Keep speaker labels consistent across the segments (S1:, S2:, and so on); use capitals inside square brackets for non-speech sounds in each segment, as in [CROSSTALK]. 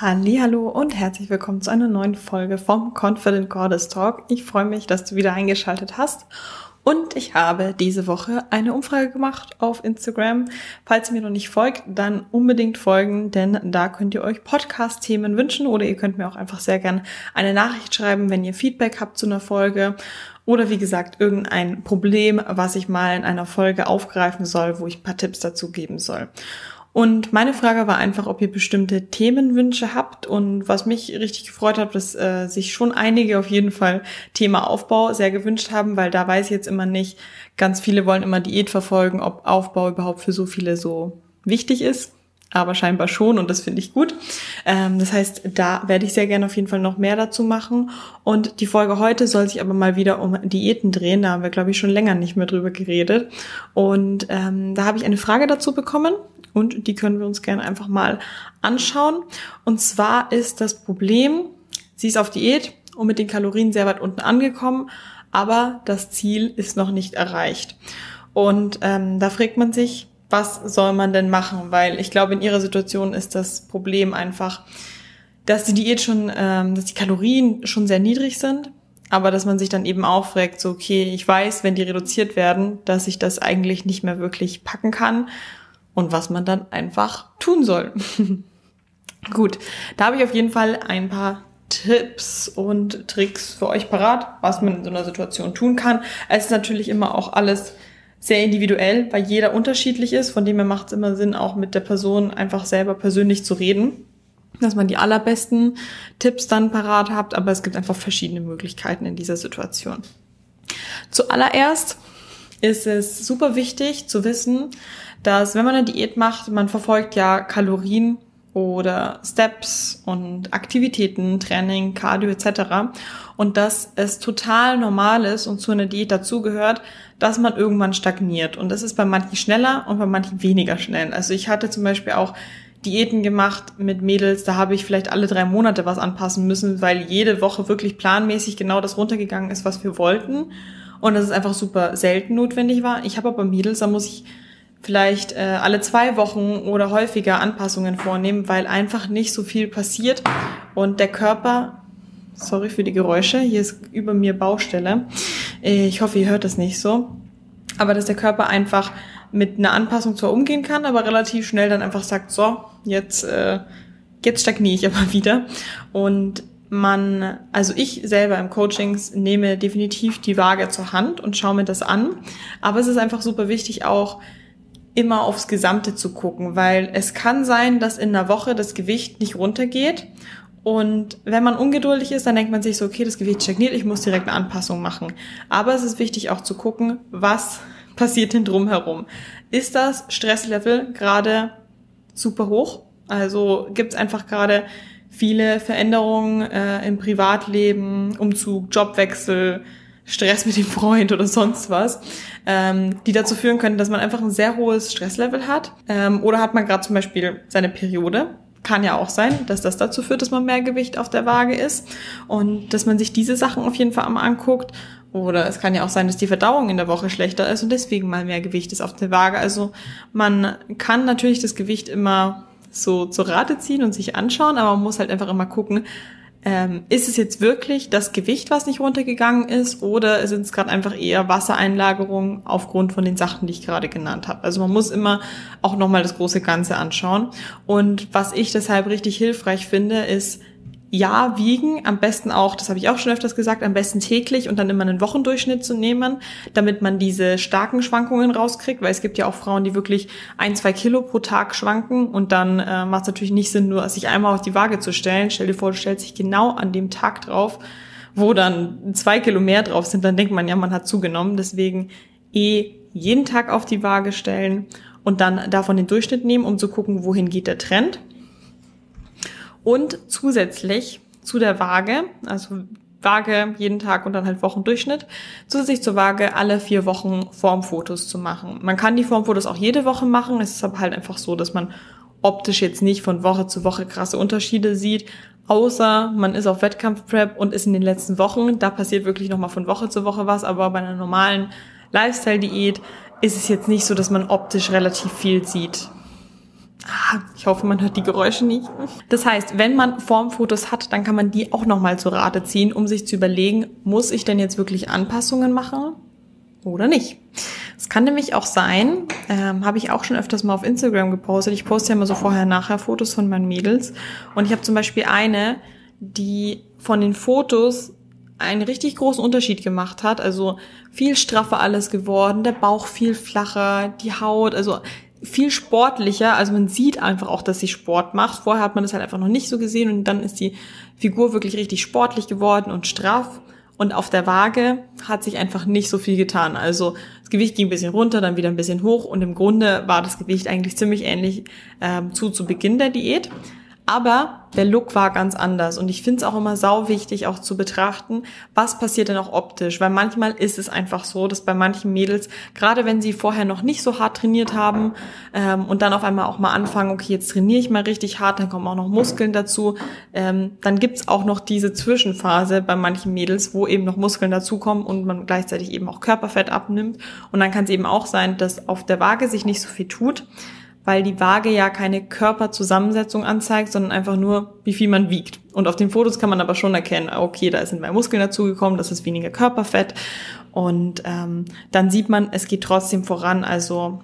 S1: Hallo und herzlich willkommen zu einer neuen Folge vom Confident Goddess Talk. Ich freue mich, dass du wieder eingeschaltet hast. Und ich habe diese Woche eine Umfrage gemacht auf Instagram. Falls ihr mir noch nicht folgt, dann unbedingt folgen, denn da könnt ihr euch Podcast-Themen wünschen oder ihr könnt mir auch einfach sehr gern eine Nachricht schreiben, wenn ihr Feedback habt zu einer Folge oder wie gesagt irgendein Problem, was ich mal in einer Folge aufgreifen soll, wo ich ein paar Tipps dazu geben soll. Und meine Frage war einfach, ob ihr bestimmte Themenwünsche habt. Und was mich richtig gefreut hat, dass äh, sich schon einige auf jeden Fall Thema Aufbau sehr gewünscht haben, weil da weiß ich jetzt immer nicht, ganz viele wollen immer Diät verfolgen, ob Aufbau überhaupt für so viele so wichtig ist aber scheinbar schon und das finde ich gut. Ähm, das heißt, da werde ich sehr gerne auf jeden Fall noch mehr dazu machen. Und die Folge heute soll sich aber mal wieder um Diäten drehen. Da haben wir, glaube ich, schon länger nicht mehr drüber geredet. Und ähm, da habe ich eine Frage dazu bekommen und die können wir uns gerne einfach mal anschauen. Und zwar ist das Problem, sie ist auf Diät und mit den Kalorien sehr weit unten angekommen, aber das Ziel ist noch nicht erreicht. Und ähm, da fragt man sich, was soll man denn machen? Weil ich glaube, in ihrer Situation ist das Problem einfach, dass die Diät schon, ähm, dass die Kalorien schon sehr niedrig sind, aber dass man sich dann eben auch fragt, so, okay, ich weiß, wenn die reduziert werden, dass ich das eigentlich nicht mehr wirklich packen kann und was man dann einfach tun soll. [LAUGHS] Gut, da habe ich auf jeden Fall ein paar Tipps und Tricks für euch parat, was man in so einer Situation tun kann. Es ist natürlich immer auch alles sehr individuell, weil jeder unterschiedlich ist. Von dem her macht es immer Sinn, auch mit der Person einfach selber persönlich zu reden, dass man die allerbesten Tipps dann parat habt. Aber es gibt einfach verschiedene Möglichkeiten in dieser Situation. Zuallererst ist es super wichtig zu wissen, dass wenn man eine Diät macht, man verfolgt ja Kalorien oder Steps und Aktivitäten, Training, Cardio etc. Und dass es total normal ist und zu einer Diät dazugehört, dass man irgendwann stagniert. Und das ist bei manchen schneller und bei manchen weniger schnell. Also ich hatte zum Beispiel auch Diäten gemacht mit Mädels, da habe ich vielleicht alle drei Monate was anpassen müssen, weil jede Woche wirklich planmäßig genau das runtergegangen ist, was wir wollten. Und das ist einfach super selten notwendig war. Ich habe aber Mädels, da muss ich vielleicht äh, alle zwei Wochen oder häufiger Anpassungen vornehmen, weil einfach nicht so viel passiert. Und der Körper, sorry für die Geräusche, hier ist über mir Baustelle, äh, ich hoffe, ihr hört das nicht so, aber dass der Körper einfach mit einer Anpassung zwar umgehen kann, aber relativ schnell dann einfach sagt, so, jetzt, äh, jetzt stagniere ich aber [LAUGHS] wieder. Und man, also ich selber im Coachings nehme definitiv die Waage zur Hand und schaue mir das an. Aber es ist einfach super wichtig auch, immer aufs Gesamte zu gucken, weil es kann sein, dass in einer Woche das Gewicht nicht runtergeht. Und wenn man ungeduldig ist, dann denkt man sich so, okay, das Gewicht stagniert, ich muss direkt eine Anpassung machen. Aber es ist wichtig auch zu gucken, was [LAUGHS] passiert denn drumherum. Ist das Stresslevel gerade super hoch? Also gibt es einfach gerade viele Veränderungen äh, im Privatleben, Umzug, Jobwechsel, Stress mit dem Freund oder sonst was, ähm, die dazu führen können, dass man einfach ein sehr hohes Stresslevel hat. Ähm, oder hat man gerade zum Beispiel seine Periode. Kann ja auch sein, dass das dazu führt, dass man mehr Gewicht auf der Waage ist und dass man sich diese Sachen auf jeden Fall einmal anguckt. Oder es kann ja auch sein, dass die Verdauung in der Woche schlechter ist und deswegen mal mehr Gewicht ist auf der Waage. Also man kann natürlich das Gewicht immer so zur Rate ziehen und sich anschauen, aber man muss halt einfach immer gucken, ähm, ist es jetzt wirklich das Gewicht, was nicht runtergegangen ist, oder sind es gerade einfach eher Wassereinlagerungen aufgrund von den Sachen, die ich gerade genannt habe? Also man muss immer auch nochmal das große Ganze anschauen. Und was ich deshalb richtig hilfreich finde, ist ja, wiegen, am besten auch, das habe ich auch schon öfters gesagt, am besten täglich und dann immer einen Wochendurchschnitt zu nehmen, damit man diese starken Schwankungen rauskriegt, weil es gibt ja auch Frauen, die wirklich ein, zwei Kilo pro Tag schwanken und dann äh, macht es natürlich nicht Sinn, nur sich einmal auf die Waage zu stellen. Stell dir vor, du stellst dich genau an dem Tag drauf, wo dann zwei Kilo mehr drauf sind, dann denkt man ja, man hat zugenommen. Deswegen eh jeden Tag auf die Waage stellen und dann davon den Durchschnitt nehmen, um zu gucken, wohin geht der Trend und zusätzlich zu der Waage, also Waage jeden Tag und dann halt Wochendurchschnitt, zusätzlich zur Waage alle vier Wochen Formfotos zu machen. Man kann die Formfotos auch jede Woche machen, es ist aber halt einfach so, dass man optisch jetzt nicht von Woche zu Woche krasse Unterschiede sieht, außer man ist auf Wettkampfprep und ist in den letzten Wochen, da passiert wirklich nochmal von Woche zu Woche was, aber bei einer normalen Lifestyle-Diät ist es jetzt nicht so, dass man optisch relativ viel sieht. Ah, ich hoffe, man hört die Geräusche nicht. Das heißt, wenn man Formfotos hat, dann kann man die auch nochmal zu Rate ziehen, um sich zu überlegen, muss ich denn jetzt wirklich Anpassungen machen oder nicht? Es kann nämlich auch sein, ähm, habe ich auch schon öfters mal auf Instagram gepostet. Ich poste ja immer so vorher-nachher Fotos von meinen Mädels. Und ich habe zum Beispiel eine, die von den Fotos einen richtig großen Unterschied gemacht hat. Also viel straffer alles geworden, der Bauch viel flacher, die Haut, also viel sportlicher. Also man sieht einfach auch, dass sie Sport macht. Vorher hat man das halt einfach noch nicht so gesehen und dann ist die Figur wirklich richtig sportlich geworden und straff. Und auf der Waage hat sich einfach nicht so viel getan. Also das Gewicht ging ein bisschen runter, dann wieder ein bisschen hoch und im Grunde war das Gewicht eigentlich ziemlich ähnlich ähm, zu zu Beginn der Diät. Aber der Look war ganz anders und ich finde es auch immer sau wichtig, auch zu betrachten, was passiert denn auch optisch, weil manchmal ist es einfach so, dass bei manchen Mädels, gerade wenn sie vorher noch nicht so hart trainiert haben ähm, und dann auf einmal auch mal anfangen, okay, jetzt trainiere ich mal richtig hart, dann kommen auch noch Muskeln dazu, ähm, dann gibt's auch noch diese Zwischenphase bei manchen Mädels, wo eben noch Muskeln dazukommen und man gleichzeitig eben auch Körperfett abnimmt. Und dann kann es eben auch sein, dass auf der Waage sich nicht so viel tut weil die Waage ja keine Körperzusammensetzung anzeigt, sondern einfach nur, wie viel man wiegt. Und auf den Fotos kann man aber schon erkennen, okay, da sind mehr Muskeln dazugekommen, das ist weniger Körperfett. Und ähm, dann sieht man, es geht trotzdem voran. Also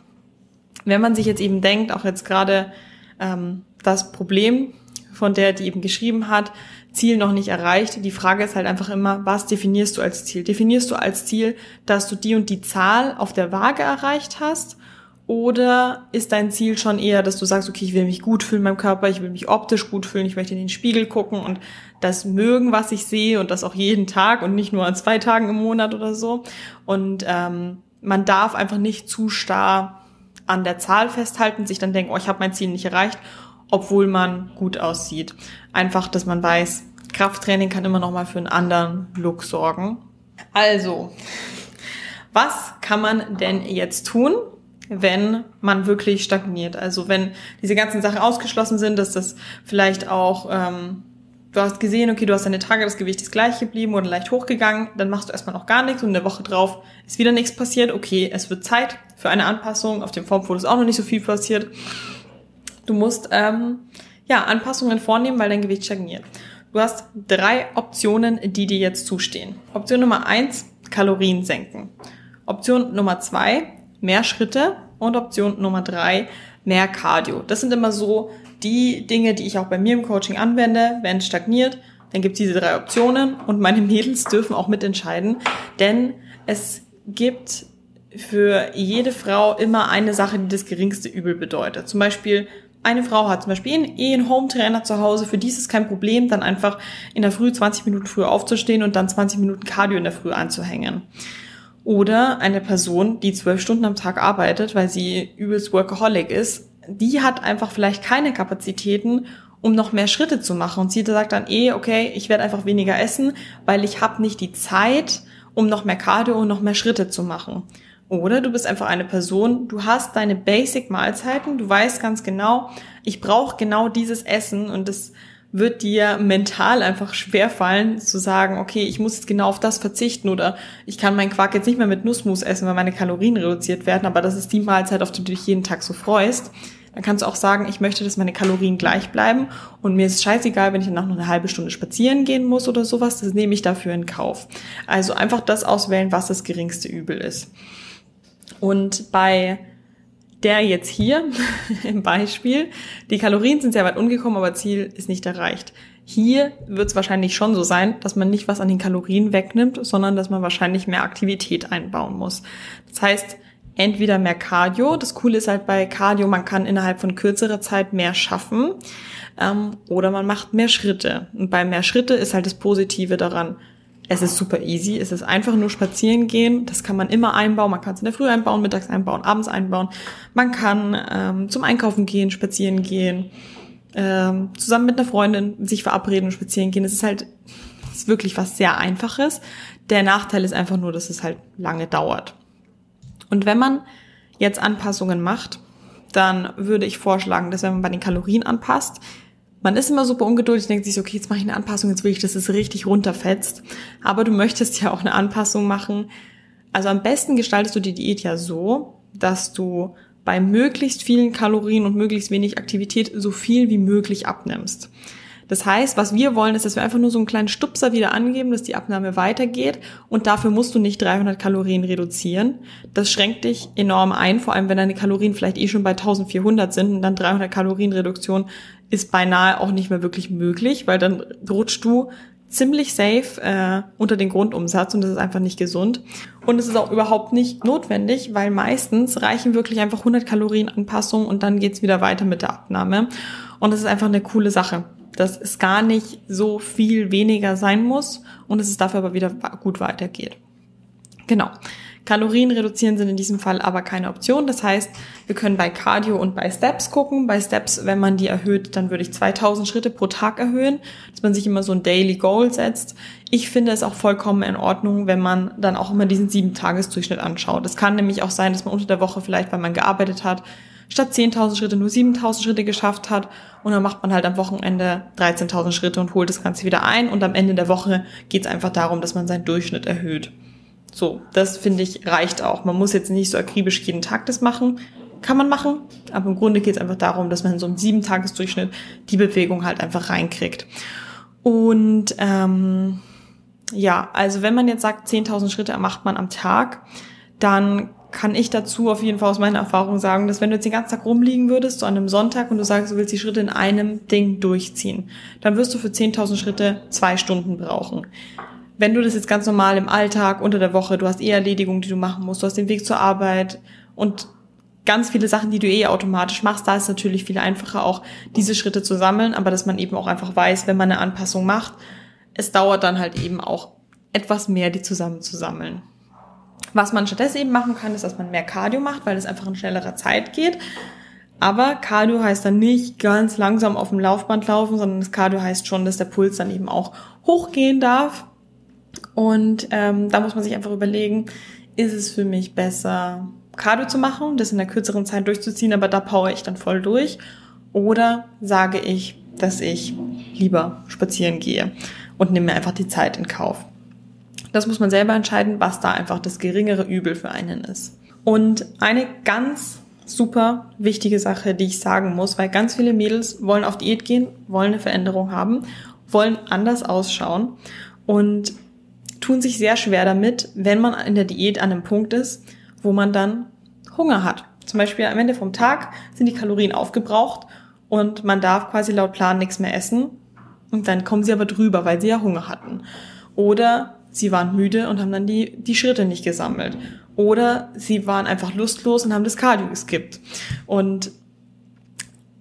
S1: wenn man sich jetzt eben denkt, auch jetzt gerade ähm, das Problem von der, die eben geschrieben hat, Ziel noch nicht erreicht. Die Frage ist halt einfach immer, was definierst du als Ziel? Definierst du als Ziel, dass du die und die Zahl auf der Waage erreicht hast? Oder ist dein Ziel schon eher, dass du sagst, okay, ich will mich gut fühlen in meinem Körper, ich will mich optisch gut fühlen, ich möchte in den Spiegel gucken und das mögen, was ich sehe und das auch jeden Tag und nicht nur an zwei Tagen im Monat oder so. Und ähm, man darf einfach nicht zu starr an der Zahl festhalten, sich dann denken, oh, ich habe mein Ziel nicht erreicht, obwohl man gut aussieht. Einfach, dass man weiß, Krafttraining kann immer noch mal für einen anderen Look sorgen. Also, was kann man denn jetzt tun? Wenn man wirklich stagniert. Also wenn diese ganzen Sachen ausgeschlossen sind, dass das vielleicht auch, ähm, du hast gesehen, okay, du hast deine Tage, das Gewicht ist gleich geblieben oder leicht hochgegangen, dann machst du erstmal noch gar nichts und eine Woche drauf ist wieder nichts passiert. Okay, es wird Zeit für eine Anpassung. Auf dem Formfoto ist auch noch nicht so viel passiert. Du musst ähm, ja Anpassungen vornehmen, weil dein Gewicht stagniert. Du hast drei Optionen, die dir jetzt zustehen. Option Nummer eins, Kalorien senken. Option Nummer zwei, mehr Schritte und Option Nummer drei, mehr Cardio. Das sind immer so die Dinge, die ich auch bei mir im Coaching anwende. Wenn es stagniert, dann gibt es diese drei Optionen und meine [LAUGHS] Mädels dürfen auch mitentscheiden, denn es gibt für jede Frau immer eine Sache, die das geringste Übel bedeutet. Zum Beispiel eine Frau hat zum Beispiel eh einen Home-Trainer zu Hause, für die ist es kein Problem, dann einfach in der Früh 20 Minuten früher aufzustehen und dann 20 Minuten Cardio in der Früh anzuhängen. Oder eine Person, die zwölf Stunden am Tag arbeitet, weil sie übelst Workaholic ist, die hat einfach vielleicht keine Kapazitäten, um noch mehr Schritte zu machen. Und sie sagt dann eh, okay, ich werde einfach weniger essen, weil ich habe nicht die Zeit, um noch mehr Cardio und noch mehr Schritte zu machen. Oder du bist einfach eine Person, du hast deine Basic-Mahlzeiten, du weißt ganz genau, ich brauche genau dieses Essen und das wird dir mental einfach schwer fallen zu sagen, okay, ich muss jetzt genau auf das verzichten oder ich kann meinen Quark jetzt nicht mehr mit Nussmus essen, weil meine Kalorien reduziert werden, aber das ist die Mahlzeit, auf die du dich jeden Tag so freust. Dann kannst du auch sagen, ich möchte, dass meine Kalorien gleich bleiben und mir ist scheißegal, wenn ich danach noch eine halbe Stunde spazieren gehen muss oder sowas, das nehme ich dafür in Kauf. Also einfach das auswählen, was das geringste Übel ist. Und bei der jetzt hier [LAUGHS] im Beispiel, die Kalorien sind sehr weit umgekommen, aber Ziel ist nicht erreicht. Hier wird es wahrscheinlich schon so sein, dass man nicht was an den Kalorien wegnimmt, sondern dass man wahrscheinlich mehr Aktivität einbauen muss. Das heißt, entweder mehr Cardio. Das Coole ist halt bei Cardio, man kann innerhalb von kürzerer Zeit mehr schaffen. Ähm, oder man macht mehr Schritte. Und bei mehr Schritte ist halt das Positive daran, es ist super easy. Es ist einfach nur spazieren gehen. Das kann man immer einbauen. Man kann es in der Früh einbauen, mittags einbauen, abends einbauen. Man kann ähm, zum Einkaufen gehen, spazieren gehen, ähm, zusammen mit einer Freundin sich verabreden und spazieren gehen. Es ist halt es ist wirklich was sehr Einfaches. Der Nachteil ist einfach nur, dass es halt lange dauert. Und wenn man jetzt Anpassungen macht, dann würde ich vorschlagen, dass wenn man bei den Kalorien anpasst, man ist immer super ungeduldig, denkt sich okay, jetzt mache ich eine Anpassung, jetzt will ich, dass es richtig runterfetzt. Aber du möchtest ja auch eine Anpassung machen. Also am besten gestaltest du die Diät ja so, dass du bei möglichst vielen Kalorien und möglichst wenig Aktivität so viel wie möglich abnimmst. Das heißt, was wir wollen, ist, dass wir einfach nur so einen kleinen Stupser wieder angeben, dass die Abnahme weitergeht und dafür musst du nicht 300 Kalorien reduzieren. Das schränkt dich enorm ein, vor allem wenn deine Kalorien vielleicht eh schon bei 1400 sind und dann 300 Kalorien Reduktion ist beinahe auch nicht mehr wirklich möglich, weil dann rutschst du ziemlich safe äh, unter den Grundumsatz und das ist einfach nicht gesund. Und es ist auch überhaupt nicht notwendig, weil meistens reichen wirklich einfach 100 Kalorien Anpassung und dann geht's wieder weiter mit der Abnahme. Und das ist einfach eine coole Sache dass es gar nicht so viel weniger sein muss und dass es dafür aber wieder gut weitergeht. Genau. Kalorien reduzieren sind in diesem Fall aber keine Option. Das heißt, wir können bei Cardio und bei Steps gucken. Bei Steps, wenn man die erhöht, dann würde ich 2000 Schritte pro Tag erhöhen, dass man sich immer so ein Daily Goal setzt. Ich finde es auch vollkommen in Ordnung, wenn man dann auch immer diesen sieben Tagesdurchschnitt anschaut. Es kann nämlich auch sein, dass man unter der Woche vielleicht, weil man gearbeitet hat, statt 10.000 Schritte nur 7.000 Schritte geschafft hat und dann macht man halt am Wochenende 13.000 Schritte und holt das Ganze wieder ein und am Ende der Woche geht es einfach darum, dass man seinen Durchschnitt erhöht. So, das finde ich reicht auch. Man muss jetzt nicht so akribisch jeden Tag das machen. Kann man machen, aber im Grunde geht es einfach darum, dass man in so einem sieben Tagesdurchschnitt die Bewegung halt einfach reinkriegt. Und ähm, ja, also wenn man jetzt sagt, 10.000 Schritte macht man am Tag, dann kann ich dazu auf jeden Fall aus meiner Erfahrung sagen, dass wenn du jetzt den ganzen Tag rumliegen würdest, so an einem Sonntag und du sagst, du willst die Schritte in einem Ding durchziehen, dann wirst du für 10.000 Schritte zwei Stunden brauchen. Wenn du das jetzt ganz normal im Alltag, unter der Woche, du hast eh Erledigungen, die du machen musst, du hast den Weg zur Arbeit und ganz viele Sachen, die du eh automatisch machst, da ist es natürlich viel einfacher auch diese Schritte zu sammeln, aber dass man eben auch einfach weiß, wenn man eine Anpassung macht, es dauert dann halt eben auch etwas mehr, die zusammen zu sammeln. Was man stattdessen eben machen kann, ist, dass man mehr Cardio macht, weil es einfach in schnellerer Zeit geht. Aber Cardio heißt dann nicht ganz langsam auf dem Laufband laufen, sondern das Cardio heißt schon, dass der Puls dann eben auch hochgehen darf. Und ähm, da muss man sich einfach überlegen, ist es für mich besser, Cardio zu machen, das in der kürzeren Zeit durchzuziehen, aber da power ich dann voll durch. Oder sage ich, dass ich lieber spazieren gehe und nehme mir einfach die Zeit in Kauf. Das muss man selber entscheiden, was da einfach das geringere Übel für einen ist. Und eine ganz super wichtige Sache, die ich sagen muss, weil ganz viele Mädels wollen auf Diät gehen, wollen eine Veränderung haben, wollen anders ausschauen und tun sich sehr schwer damit, wenn man in der Diät an einem Punkt ist, wo man dann Hunger hat. Zum Beispiel am Ende vom Tag sind die Kalorien aufgebraucht und man darf quasi laut Plan nichts mehr essen und dann kommen sie aber drüber, weil sie ja Hunger hatten. Oder sie waren müde und haben dann die, die Schritte nicht gesammelt. Oder sie waren einfach lustlos und haben das Cardio geskippt. Und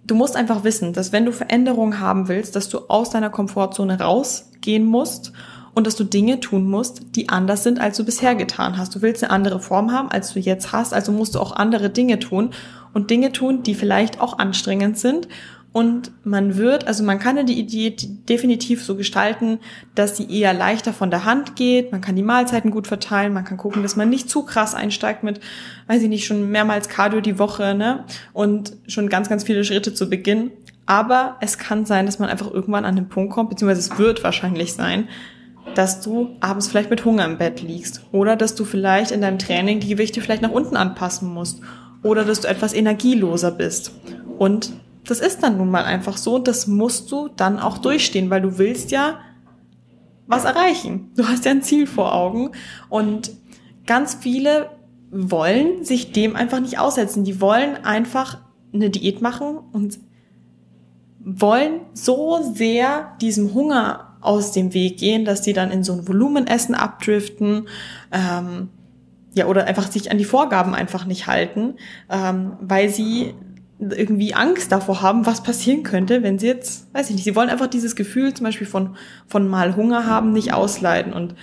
S1: du musst einfach wissen, dass wenn du Veränderungen haben willst, dass du aus deiner Komfortzone rausgehen musst und dass du Dinge tun musst, die anders sind, als du bisher getan hast. Du willst eine andere Form haben, als du jetzt hast, also musst du auch andere Dinge tun und Dinge tun, die vielleicht auch anstrengend sind und man wird, also man kann die Idee definitiv so gestalten, dass sie eher leichter von der Hand geht. Man kann die Mahlzeiten gut verteilen. Man kann gucken, dass man nicht zu krass einsteigt mit, weiß ich nicht, schon mehrmals Cardio die Woche, ne? Und schon ganz, ganz viele Schritte zu Beginn. Aber es kann sein, dass man einfach irgendwann an den Punkt kommt, beziehungsweise es wird wahrscheinlich sein, dass du abends vielleicht mit Hunger im Bett liegst. Oder dass du vielleicht in deinem Training die Gewichte vielleicht nach unten anpassen musst. Oder dass du etwas energieloser bist. Und das ist dann nun mal einfach so und das musst du dann auch durchstehen, weil du willst ja was erreichen. Du hast ja ein Ziel vor Augen und ganz viele wollen sich dem einfach nicht aussetzen. Die wollen einfach eine Diät machen und wollen so sehr diesem Hunger aus dem Weg gehen, dass sie dann in so ein Volumenessen abdriften, ähm, ja, oder einfach sich an die Vorgaben einfach nicht halten, ähm, weil sie irgendwie Angst davor haben, was passieren könnte, wenn sie jetzt, weiß ich nicht, sie wollen einfach dieses Gefühl zum Beispiel von, von mal Hunger haben, nicht ausleiden. Und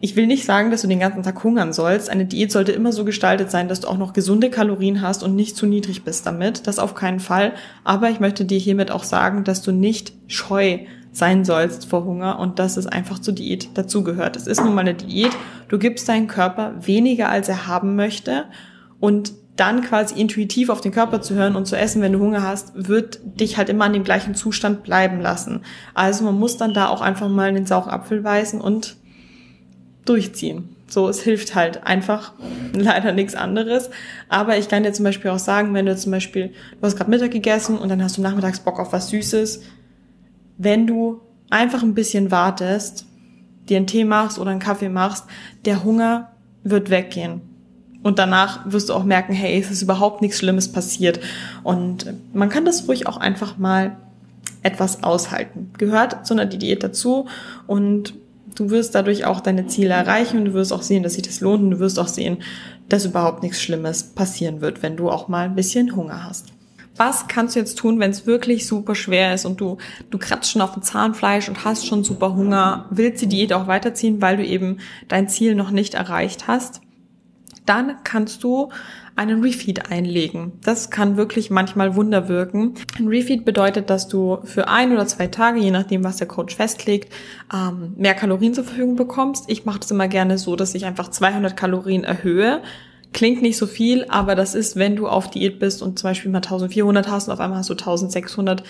S1: ich will nicht sagen, dass du den ganzen Tag hungern sollst. Eine Diät sollte immer so gestaltet sein, dass du auch noch gesunde Kalorien hast und nicht zu niedrig bist damit. Das auf keinen Fall. Aber ich möchte dir hiermit auch sagen, dass du nicht scheu sein sollst vor Hunger und dass es einfach zur Diät dazugehört. Es ist nun mal eine Diät. Du gibst deinen Körper weniger, als er haben möchte. Und dann quasi intuitiv auf den Körper zu hören und zu essen, wenn du Hunger hast, wird dich halt immer an dem gleichen Zustand bleiben lassen. Also man muss dann da auch einfach mal den sauren Apfel beißen und durchziehen. So, es hilft halt einfach [LAUGHS] leider nichts anderes. Aber ich kann dir zum Beispiel auch sagen, wenn du zum Beispiel, du hast gerade Mittag gegessen und dann hast du nachmittags Bock auf was Süßes, wenn du einfach ein bisschen wartest, dir einen Tee machst oder einen Kaffee machst, der Hunger wird weggehen. Und danach wirst du auch merken, hey, es ist überhaupt nichts Schlimmes passiert. Und man kann das ruhig auch einfach mal etwas aushalten. Gehört zu einer Diät dazu und du wirst dadurch auch deine Ziele erreichen und du wirst auch sehen, dass sich das lohnt und du wirst auch sehen, dass überhaupt nichts Schlimmes passieren wird, wenn du auch mal ein bisschen Hunger hast. Was kannst du jetzt tun, wenn es wirklich super schwer ist und du, du kratzt schon auf dem Zahnfleisch und hast schon super Hunger, willst die Diät auch weiterziehen, weil du eben dein Ziel noch nicht erreicht hast? Dann kannst du einen Refeed einlegen. Das kann wirklich manchmal Wunder wirken. Ein Refeed bedeutet, dass du für ein oder zwei Tage, je nachdem, was der Coach festlegt, ähm, mehr Kalorien zur Verfügung bekommst. Ich mache das immer gerne so, dass ich einfach 200 Kalorien erhöhe. Klingt nicht so viel, aber das ist, wenn du auf Diät bist und zum Beispiel mal 1400 hast und auf einmal hast du 1600,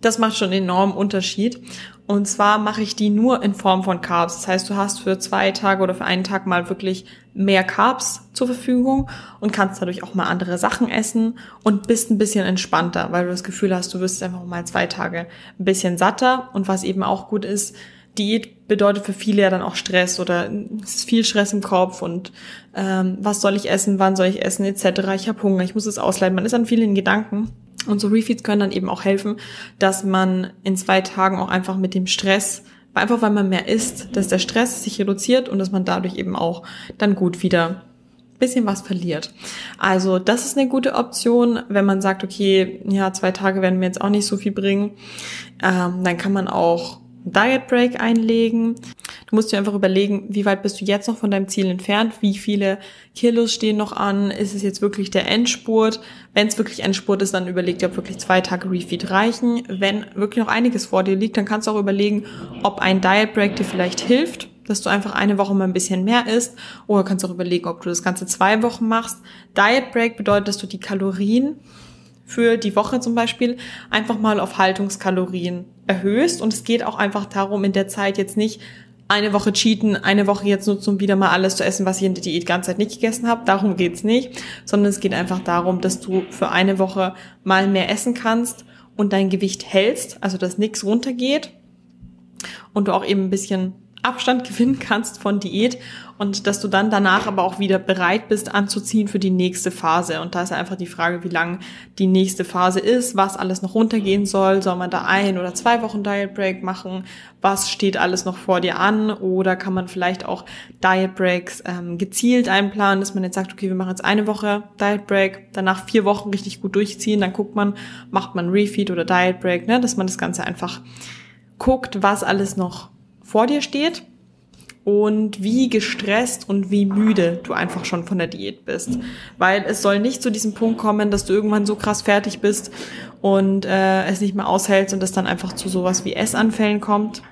S1: das macht schon einen enormen Unterschied. Und zwar mache ich die nur in Form von Carbs. Das heißt, du hast für zwei Tage oder für einen Tag mal wirklich mehr Carbs zur Verfügung und kannst dadurch auch mal andere Sachen essen und bist ein bisschen entspannter, weil du das Gefühl hast, du wirst einfach mal zwei Tage ein bisschen satter. Und was eben auch gut ist, Diät bedeutet für viele ja dann auch Stress oder es ist viel Stress im Kopf und ähm, was soll ich essen, wann soll ich essen etc. Ich habe Hunger, ich muss es ausleiten. Man ist an vielen Gedanken und so Refeeds können dann eben auch helfen, dass man in zwei Tagen auch einfach mit dem Stress, einfach weil man mehr isst, dass der Stress sich reduziert und dass man dadurch eben auch dann gut wieder bisschen was verliert. Also das ist eine gute Option, wenn man sagt, okay, ja, zwei Tage werden mir jetzt auch nicht so viel bringen. Ähm, dann kann man auch Diet Break einlegen. Du musst dir einfach überlegen, wie weit bist du jetzt noch von deinem Ziel entfernt? Wie viele Kilos stehen noch an? Ist es jetzt wirklich der Endspurt? Wenn es wirklich Endspurt ist, dann überleg dir, ob wirklich zwei Tage Refeed reichen. Wenn wirklich noch einiges vor dir liegt, dann kannst du auch überlegen, ob ein Diet Break dir vielleicht hilft, dass du einfach eine Woche mal ein bisschen mehr isst. Oder kannst auch überlegen, ob du das Ganze zwei Wochen machst. Diet Break bedeutet, dass du die Kalorien für die Woche zum Beispiel einfach mal auf Haltungskalorien erhöhst. Und es geht auch einfach darum, in der Zeit jetzt nicht eine Woche cheaten, eine Woche jetzt nutzen, um wieder mal alles zu essen, was ich in der Diät ganze Zeit nicht gegessen habe. Darum geht's nicht, sondern es geht einfach darum, dass du für eine Woche mal mehr essen kannst und dein Gewicht hältst, also dass nichts runtergeht und du auch eben ein bisschen Abstand gewinnen kannst von Diät und dass du dann danach aber auch wieder bereit bist anzuziehen für die nächste Phase. Und da ist einfach die Frage, wie lang die nächste Phase ist, was alles noch runtergehen soll. Soll man da ein oder zwei Wochen Diet Break machen? Was steht alles noch vor dir an? Oder kann man vielleicht auch Diet Breaks ähm, gezielt einplanen, dass man jetzt sagt, okay, wir machen jetzt eine Woche Diet Break, danach vier Wochen richtig gut durchziehen, dann guckt man, macht man Refeed oder Diet Break, ne, dass man das Ganze einfach guckt, was alles noch vor dir steht und wie gestresst und wie müde du einfach schon von der Diät bist. Weil es soll nicht zu diesem Punkt kommen, dass du irgendwann so krass fertig bist und äh, es nicht mehr aushältst und es dann einfach zu sowas wie Essanfällen kommt.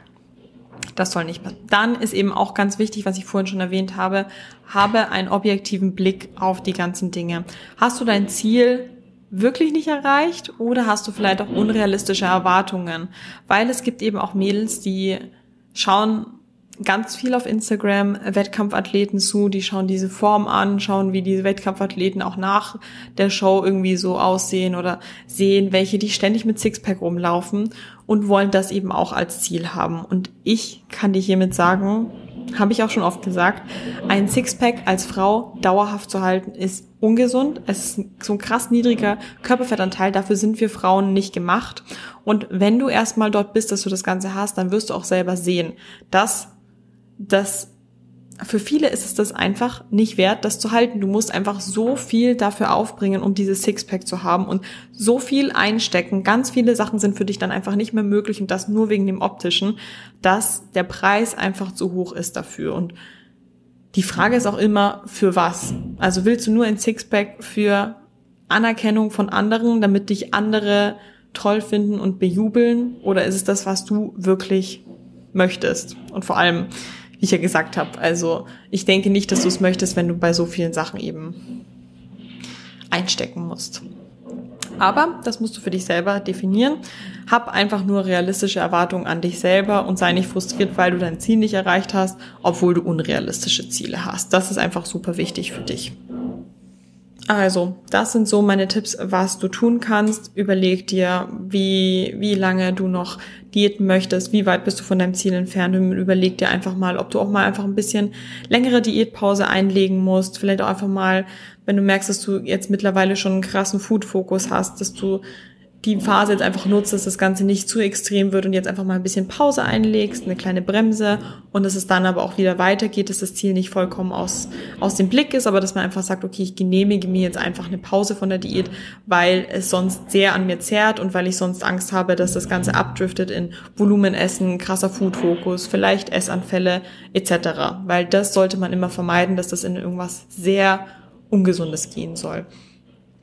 S1: Das soll nicht passieren. Dann ist eben auch ganz wichtig, was ich vorhin schon erwähnt habe, habe einen objektiven Blick auf die ganzen Dinge. Hast du dein Ziel wirklich nicht erreicht oder hast du vielleicht auch unrealistische Erwartungen? Weil es gibt eben auch Mädels, die schauen ganz viel auf Instagram Wettkampfathleten zu, die schauen diese Form an, schauen, wie diese Wettkampfathleten auch nach der Show irgendwie so aussehen oder sehen, welche die ständig mit Sixpack rumlaufen und wollen das eben auch als Ziel haben. Und ich kann dir hiermit sagen, habe ich auch schon oft gesagt, ein Sixpack als Frau dauerhaft zu halten ist ungesund. Es ist so ein krass niedriger Körperfettanteil. Dafür sind wir Frauen nicht gemacht. Und wenn du erstmal dort bist, dass du das Ganze hast, dann wirst du auch selber sehen, dass das für viele ist es das einfach nicht wert, das zu halten. Du musst einfach so viel dafür aufbringen, um dieses Sixpack zu haben und so viel einstecken. Ganz viele Sachen sind für dich dann einfach nicht mehr möglich und das nur wegen dem optischen, dass der Preis einfach zu hoch ist dafür. Und die Frage ist auch immer, für was? Also willst du nur ein Sixpack für Anerkennung von anderen, damit dich andere toll finden und bejubeln? Oder ist es das, was du wirklich möchtest? Und vor allem, ich ja gesagt habe. Also ich denke nicht, dass du es möchtest, wenn du bei so vielen Sachen eben einstecken musst. Aber das musst du für dich selber definieren. Hab einfach nur realistische Erwartungen an dich selber und sei nicht frustriert, weil du dein Ziel nicht erreicht hast, obwohl du unrealistische Ziele hast. Das ist einfach super wichtig für dich. Also, das sind so meine Tipps, was du tun kannst. Überleg dir, wie, wie lange du noch diäten möchtest, wie weit bist du von deinem Ziel entfernt und überleg dir einfach mal, ob du auch mal einfach ein bisschen längere Diätpause einlegen musst. Vielleicht auch einfach mal, wenn du merkst, dass du jetzt mittlerweile schon einen krassen Food-Fokus hast, dass du die Phase jetzt einfach nutzt, dass das Ganze nicht zu extrem wird und jetzt einfach mal ein bisschen Pause einlegst, eine kleine Bremse und dass es dann aber auch wieder weitergeht, dass das Ziel nicht vollkommen aus, aus dem Blick ist, aber dass man einfach sagt, okay, ich genehmige mir jetzt einfach eine Pause von der Diät, weil es sonst sehr an mir zerrt und weil ich sonst Angst habe, dass das Ganze abdriftet in Volumenessen, krasser Food-Fokus, vielleicht Essanfälle etc. Weil das sollte man immer vermeiden, dass das in irgendwas sehr Ungesundes gehen soll.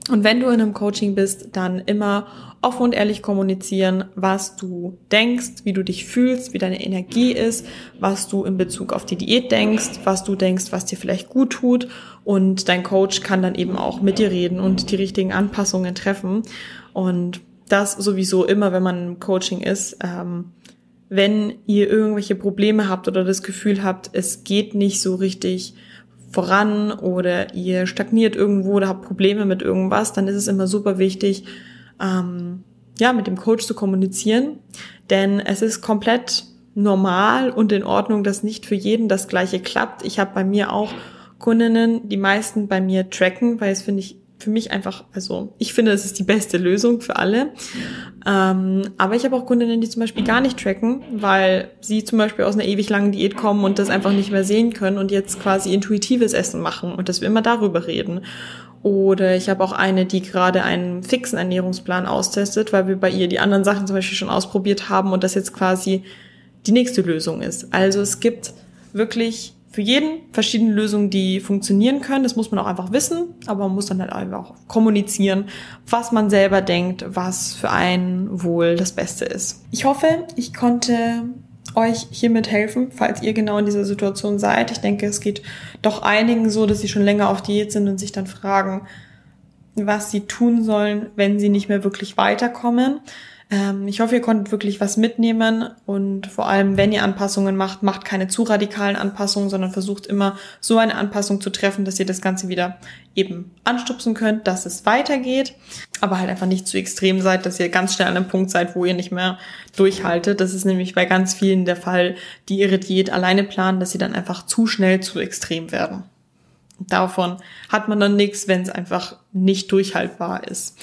S1: Und wenn du in einem Coaching bist, dann immer offen und ehrlich kommunizieren, was du denkst, wie du dich fühlst, wie deine Energie ist, was du in Bezug auf die Diät denkst, was du denkst, was dir vielleicht gut tut. Und dein Coach kann dann eben auch mit dir reden und die richtigen Anpassungen treffen. Und das sowieso immer, wenn man im Coaching ist. Ähm, wenn ihr irgendwelche Probleme habt oder das Gefühl habt, es geht nicht so richtig voran oder ihr stagniert irgendwo oder habt Probleme mit irgendwas, dann ist es immer super wichtig, ähm, ja, mit dem Coach zu kommunizieren. Denn es ist komplett normal und in Ordnung, dass nicht für jeden das Gleiche klappt. Ich habe bei mir auch Kundinnen, die meisten bei mir tracken, weil es finde ich für mich einfach, also ich finde, es ist die beste Lösung für alle. Ähm, aber ich habe auch Kundinnen, die zum Beispiel gar nicht tracken, weil sie zum Beispiel aus einer ewig langen Diät kommen und das einfach nicht mehr sehen können und jetzt quasi intuitives Essen machen und dass wir immer darüber reden. Oder ich habe auch eine, die gerade einen fixen Ernährungsplan austestet, weil wir bei ihr die anderen Sachen zum Beispiel schon ausprobiert haben und das jetzt quasi die nächste Lösung ist. Also es gibt wirklich für jeden verschiedene Lösungen, die funktionieren können. Das muss man auch einfach wissen, aber man muss dann halt einfach kommunizieren, was man selber denkt, was für einen wohl das Beste ist. Ich hoffe, ich konnte euch hiermit helfen, falls ihr genau in dieser Situation seid. Ich denke, es geht doch einigen so, dass sie schon länger auf Diät sind und sich dann fragen, was sie tun sollen, wenn sie nicht mehr wirklich weiterkommen. Ähm, ich hoffe, ihr konntet wirklich was mitnehmen und vor allem, wenn ihr Anpassungen macht, macht keine zu radikalen Anpassungen, sondern versucht immer so eine Anpassung zu treffen, dass ihr das Ganze wieder eben anstupsen könnt, dass es weitergeht, aber halt einfach nicht zu extrem seid, dass ihr ganz schnell an einem Punkt seid, wo ihr nicht mehr durchhaltet. Das ist nämlich bei ganz vielen der Fall, die ihre Diät alleine planen, dass sie dann einfach zu schnell zu extrem werden. Davon hat man dann nichts, wenn es einfach nicht durchhaltbar ist.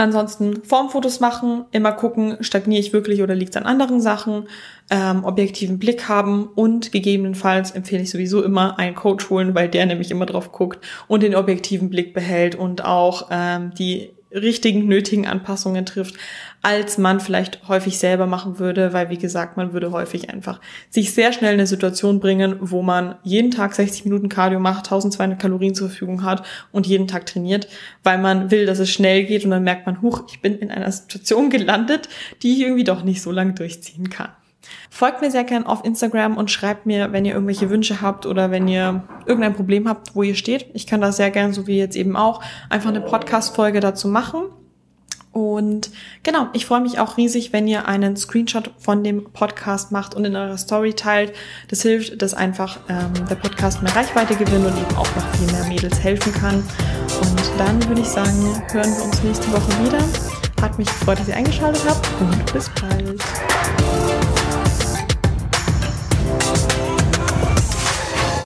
S1: Ansonsten Formfotos machen, immer gucken, stagniere ich wirklich oder liegt es an anderen Sachen, ähm, objektiven Blick haben und gegebenenfalls empfehle ich sowieso immer einen Coach holen, weil der nämlich immer drauf guckt und den objektiven Blick behält und auch ähm, die richtigen, nötigen Anpassungen trifft, als man vielleicht häufig selber machen würde, weil wie gesagt, man würde häufig einfach sich sehr schnell in eine Situation bringen, wo man jeden Tag 60 Minuten Cardio macht, 1200 Kalorien zur Verfügung hat und jeden Tag trainiert, weil man will, dass es schnell geht und dann merkt man, huch, ich bin in einer Situation gelandet, die ich irgendwie doch nicht so lange durchziehen kann. Folgt mir sehr gern auf Instagram und schreibt mir, wenn ihr irgendwelche Wünsche habt oder wenn ihr irgendein Problem habt, wo ihr steht. Ich kann das sehr gern, so wie jetzt eben auch, einfach eine Podcast-Folge dazu machen. Und genau, ich freue mich auch riesig, wenn ihr einen Screenshot von dem Podcast macht und in eurer Story teilt. Das hilft, dass einfach ähm, der Podcast mehr Reichweite gewinnt und eben auch noch viel mehr Mädels helfen kann. Und dann würde ich sagen, hören wir uns nächste Woche wieder. Hat mich gefreut, dass ihr eingeschaltet habt und bis bald.